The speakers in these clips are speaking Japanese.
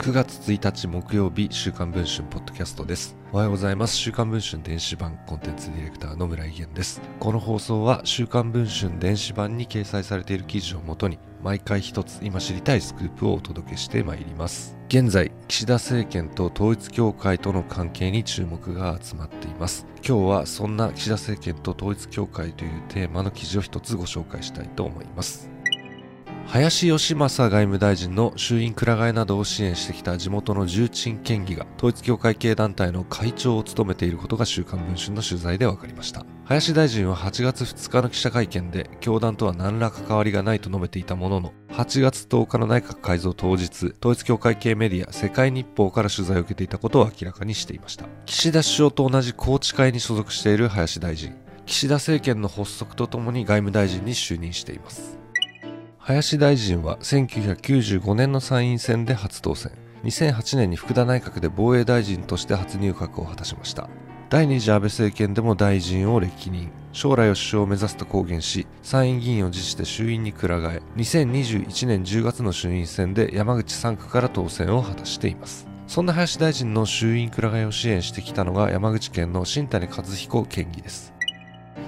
9月1日木曜日週刊文春ポッドキャストです。おはようございます。週刊文春電子版コンテンツディレクターの村井源です。この放送は週刊文春電子版に掲載されている記事をもとに毎回一つ今知りたいスクープをお届けしてまいります。現在岸田政権と統一教会との関係に注目が集まっています。今日はそんな岸田政権と統一教会というテーマの記事を一つご紹介したいと思います。林芳正外務大臣の衆院くら替えなどを支援してきた地元の重鎮県議が統一教会系団体の会長を務めていることが週刊文春の取材で分かりました。林大臣は8月2日の記者会見で教団とは何ら関わりがないと述べていたものの8月10日の内閣改造当日統一教会系メディア世界日報から取材を受けていたことを明らかにしていました。岸田首相と同じ宏池会に所属している林大臣。岸田政権の発足とともに外務大臣に就任しています。林大臣は1995年の参院選で初当選。2008年に福田内閣で防衛大臣として初入閣を果たしました。第二次安倍政権でも大臣を歴任。将来を首相を目指すと公言し参院議員を辞して衆院にくら替え。2021年10月の衆院選で山口3区から当選を果たしています。そんな林大臣の衆院くら替えを支援してきたのが山口県の新谷和彦県議です。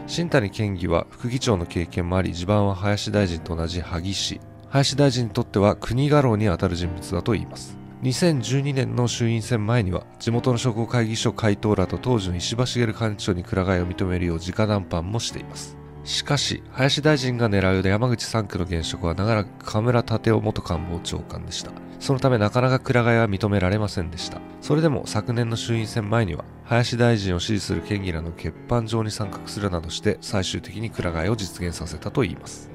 新谷県議は副議長の経験もあり地盤は林大臣と同じ萩市林大臣にとっては国家老にあたる人物だといいます。2012年の衆院選前には地元の商工会議所会頭らと当時の石破茂幹事長にくら替えを認めるよう直談判もしています。しかし林大臣が狙う山口3区の現職は長らく河村立夫元官房長官でした。そのためなかなかくら替えは認められませんでした。それでも昨年の衆院選前には林大臣を支持する県議らの欠板状に参画するなどして最終的にくら替えを実現させたといいます。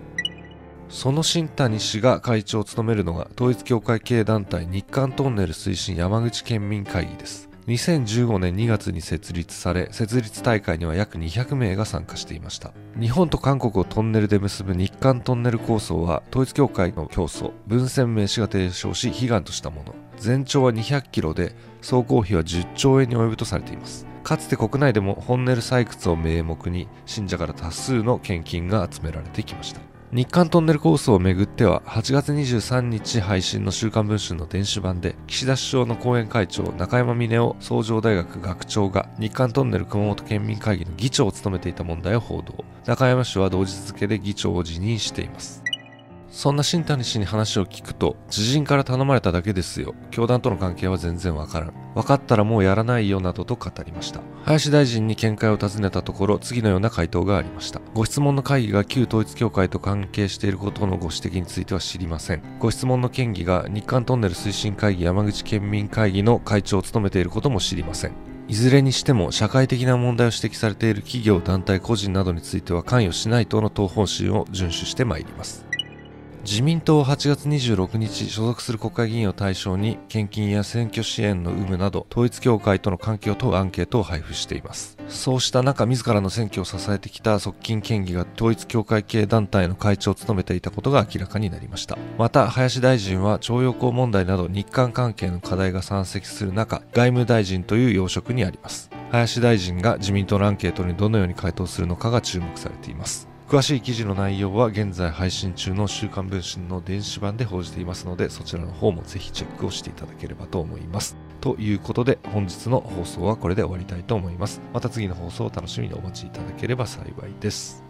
その新谷氏が会長を務めるのが統一教会系団体日韓トンネル推進山口県民会議です。2015年2月に設立され設立大会には約200名が参加していました。日本と韓国をトンネルで結ぶ日韓トンネル構想は統一教会の教祖文鮮明氏が提唱し悲願としたもの。全長は200キロで総工費は10兆円に及ぶとされています。かつて国内でもトンネル採掘を名目に信者から多数の献金が集められてきました。日韓トンネル構想をめぐっては8月23日配信の週刊文春の電子版で岸田首相の後援会長中山峰夫創上大学学長が日韓トンネル熊本県民会議の議長を務めていた問題を報道。中山氏は同日付で議長を辞任しています。そんな新谷氏に話を聞くと、知人から頼まれただけですよ。教団との関係は全然わからん。分かったらもうやらないよなどと語りました。林大臣に見解を尋ねたところ、次のような回答がありました。ご質問の会議が旧統一教会と関係していることのご指摘については知りません。ご質問の県議が日韓トンネル推進会議山口県民会議の会長を務めていることも知りません。いずれにしても社会的な問題を指摘されている企業、団体、個人などについては関与しないとの党方針を遵守してまいります。自民党は8月26日所属する国会議員を対象に献金や選挙支援の有無など統一教会との関係を問うアンケートを配布しています。そうした中自らの選挙を支えてきた側近県議が統一教会系団体の会長を務めていたことが明らかになりました。また林大臣は徴用工問題など日韓関係の課題が山積する中外務大臣という要職にあります。林大臣が自民党のアンケートにどのように回答するのかが注目されています。詳しい記事の内容は現在配信中の週刊文春の電子版で報じていますのでそちらの方もぜひチェックをしていただければと思います。ということで本日の放送はこれで終わりたいと思いますまた次の放送を楽しみにお待ちいただければ幸いです。